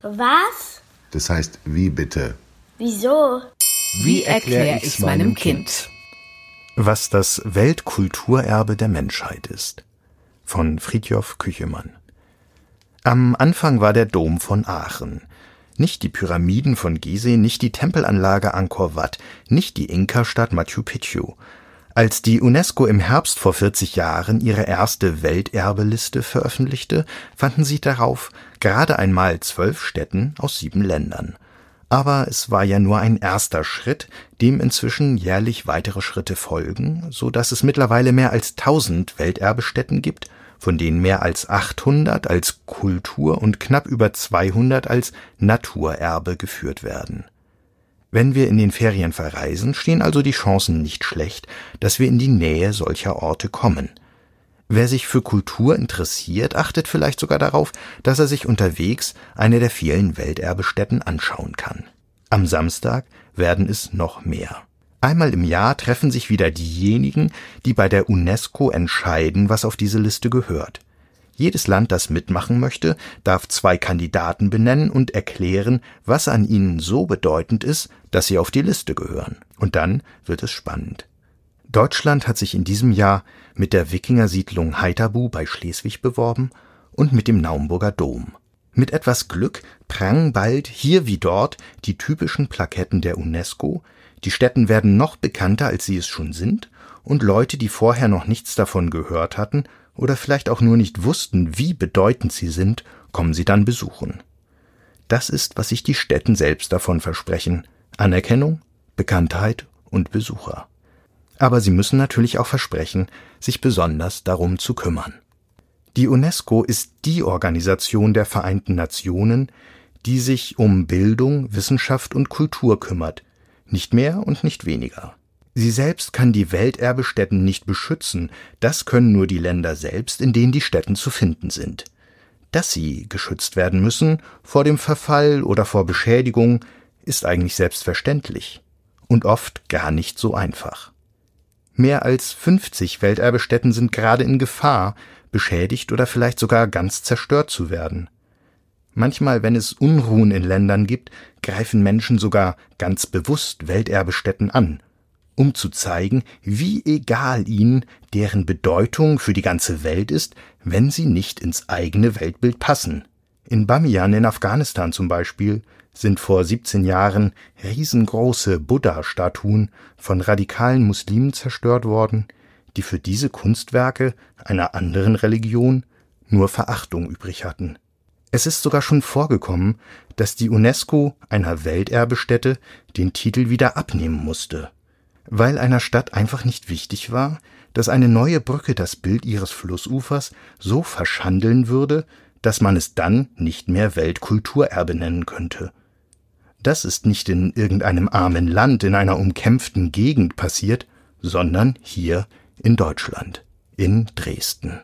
Was? Das heißt, wie bitte? Wieso? Wie erkläre ich's meinem Kind? Was das Weltkulturerbe der Menschheit ist. Von Fridtjof Küchemann. Am Anfang war der Dom von Aachen. Nicht die Pyramiden von Gizeh, nicht die Tempelanlage Angkor Wat, nicht die Inka-Stadt Machu Picchu. Als die UNESCO im Herbst vor 40 Jahren ihre erste Welterbeliste veröffentlichte, fanden sie darauf gerade einmal zwölf Städten aus sieben Ländern. Aber es war ja nur ein erster Schritt, dem inzwischen jährlich weitere Schritte folgen, so dass es mittlerweile mehr als 1000 Welterbestätten gibt, von denen mehr als 800 als Kultur und knapp über 200 als Naturerbe geführt werden. Wenn wir in den Ferien verreisen, stehen also die Chancen nicht schlecht, dass wir in die Nähe solcher Orte kommen. Wer sich für Kultur interessiert, achtet vielleicht sogar darauf, dass er sich unterwegs eine der vielen Welterbestätten anschauen kann. Am Samstag werden es noch mehr. Einmal im Jahr treffen sich wieder diejenigen, die bei der UNESCO entscheiden, was auf diese Liste gehört. Jedes Land, das mitmachen möchte, darf zwei Kandidaten benennen und erklären, was an ihnen so bedeutend ist, dass sie auf die Liste gehören. Und dann wird es spannend. Deutschland hat sich in diesem Jahr mit der Wikingersiedlung Heiterbu bei Schleswig beworben und mit dem Naumburger Dom. Mit etwas Glück prangen bald hier wie dort die typischen Plaketten der UNESCO, die Städten werden noch bekannter, als sie es schon sind, und Leute, die vorher noch nichts davon gehört hatten oder vielleicht auch nur nicht wussten, wie bedeutend sie sind, kommen sie dann besuchen. Das ist, was sich die Städten selbst davon versprechen Anerkennung, Bekanntheit und Besucher. Aber sie müssen natürlich auch versprechen, sich besonders darum zu kümmern. Die UNESCO ist die Organisation der Vereinten Nationen, die sich um Bildung, Wissenschaft und Kultur kümmert, nicht mehr und nicht weniger. Sie selbst kann die Welterbestätten nicht beschützen, das können nur die Länder selbst, in denen die Stätten zu finden sind. Dass sie geschützt werden müssen vor dem Verfall oder vor Beschädigung, ist eigentlich selbstverständlich und oft gar nicht so einfach. Mehr als 50 Welterbestätten sind gerade in Gefahr, beschädigt oder vielleicht sogar ganz zerstört zu werden. Manchmal, wenn es Unruhen in Ländern gibt, greifen Menschen sogar ganz bewusst Welterbestätten an, um zu zeigen, wie egal ihnen deren Bedeutung für die ganze Welt ist, wenn sie nicht ins eigene Weltbild passen. In Bamiyan in Afghanistan zum Beispiel sind vor 17 Jahren riesengroße Buddha-Statuen von radikalen Muslimen zerstört worden, die für diese Kunstwerke einer anderen Religion nur Verachtung übrig hatten. Es ist sogar schon vorgekommen, dass die UNESCO einer Welterbestätte den Titel wieder abnehmen musste, weil einer Stadt einfach nicht wichtig war, dass eine neue Brücke das Bild ihres Flussufers so verschandeln würde, dass man es dann nicht mehr Weltkulturerbe nennen könnte. Das ist nicht in irgendeinem armen Land in einer umkämpften Gegend passiert, sondern hier in Deutschland, in Dresden.